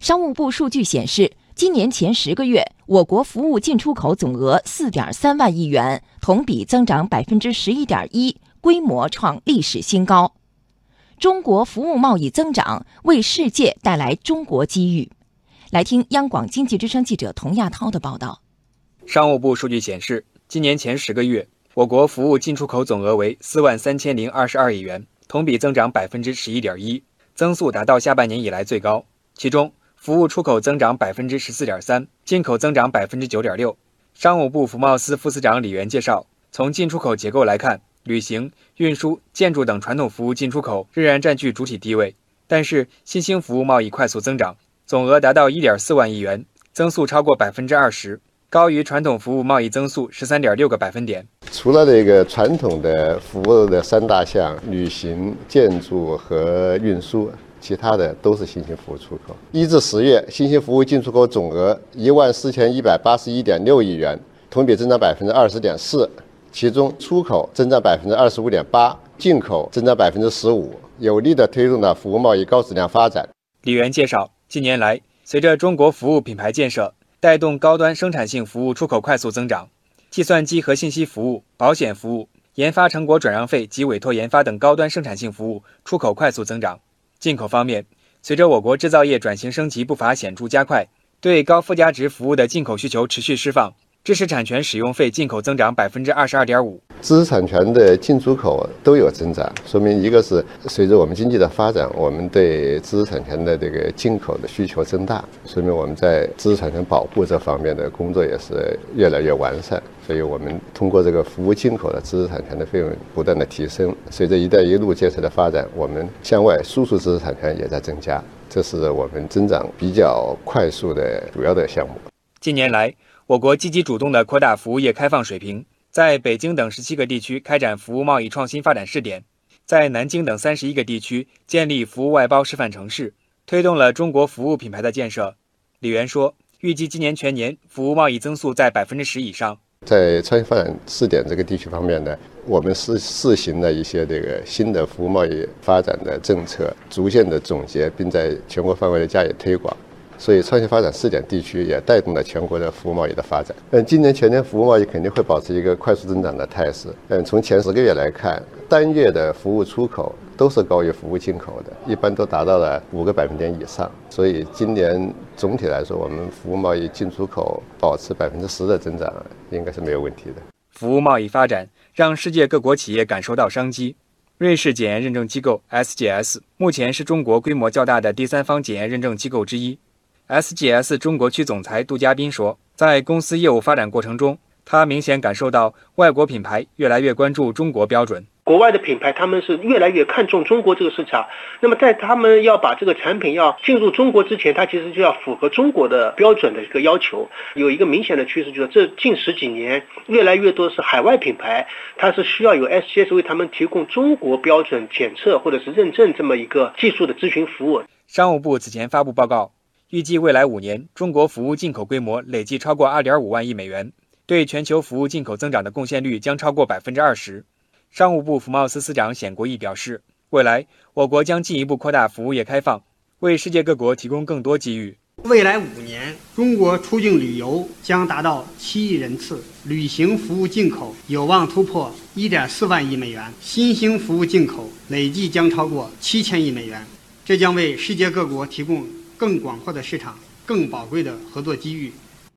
商务部数据显示，今年前十个月，我国服务进出口总额四点三万亿元，同比增长百分之十一点一，规模创历史新高。中国服务贸易增长为世界带来中国机遇。来听央广经济之声记者童亚涛的报道。商务部数据显示，今年前十个月，我国服务进出口总额为四万三千零二十二亿元，同比增长百分之十一点一，增速达到下半年以来最高。其中，服务出口增长百分之十四点三，进口增长百分之九点六。商务部服贸司副司长李源介绍，从进出口结构来看。旅行、运输、建筑等传统服务进出口仍然占据主体地位，但是新兴服务贸易快速增长，总额达到一点四万亿元，增速超过百分之二十，高于传统服务贸易增速十三点六个百分点。除了这个传统的服务的三大项——旅行、建筑和运输，其他的都是新兴服务出口。一至十月，新兴服务进出口总额一万四千一百八十一点六亿元，同比增长百分之二十点四。其中出口增长百分之二十五点八，进口增长百分之十五，有力地推动了服务贸易高质量发展。李源介绍，近年来，随着中国服务品牌建设，带动高端生产性服务出口快速增长，计算机和信息服务、保险服务、研发成果转让费及委托研发等高端生产性服务出口快速增长。进口方面，随着我国制造业转型升级步伐显著加快，对高附加值服务的进口需求持续释放。知识产权使用费进口增长百分之二十二点五，知识产权的进出口都有增长，说明一个是随着我们经济的发展，我们对知识产权的这个进口的需求增大，说明我们在知识产权保护这方面的工作也是越来越完善。所以我们通过这个服务进口的知识产权的费用不断的提升，随着“一带一路”建设的发展，我们向外输出知识产权也在增加，这是我们增长比较快速的主要的项目。近年来。我国积极主动地扩大服务业开放水平，在北京等十七个地区开展服务贸易创新发展试点，在南京等三十一个地区建立服务外包示范城市，推动了中国服务品牌的建设。李源说，预计今年全年服务贸易增速在百分之十以上。在创新发展试点这个地区方面呢，我们试试行了一些这个新的服务贸易发展的政策，逐渐的总结，并在全国范围内加以推广。所以，创新发展试点地区也带动了全国的服务贸易的发展。嗯，今年全年服务贸易肯定会保持一个快速增长的态势。嗯，从前十个月来看，单月的服务出口都是高于服务进口的，一般都达到了五个百分点以上。所以，今年总体来说，我们服务贸易进出口保持百分之十的增长，应该是没有问题的。服务贸易发展让世界各国企业感受到商机。瑞士检验认证机构 SGS 目前是中国规模较大的第三方检验认证机构之一。SGS 中国区总裁杜嘉斌说，在公司业务发展过程中，他明显感受到外国品牌越来越关注中国标准。国外的品牌他们是越来越看重中国这个市场。那么在他们要把这个产品要进入中国之前，它其实就要符合中国的标准的一个要求。有一个明显的趋势，就是这近十几年，越来越多是海外品牌，它是需要有 SGS 为他们提供中国标准检测或者是认证这么一个技术的咨询服务。商务部此前发布报告。预计未来五年，中国服务进口规模累计超过二点五万亿美元，对全球服务进口增长的贡献率将超过百分之二十。商务部服贸司司长冼国义表示，未来我国将进一步扩大服务业开放，为世界各国提供更多机遇。未来五年，中国出境旅游将达到七亿人次，旅行服务进口有望突破一点四万亿美元，新兴服务进口累计将超过七千亿美元，这将为世界各国提供。更广阔的市场，更宝贵的合作机遇。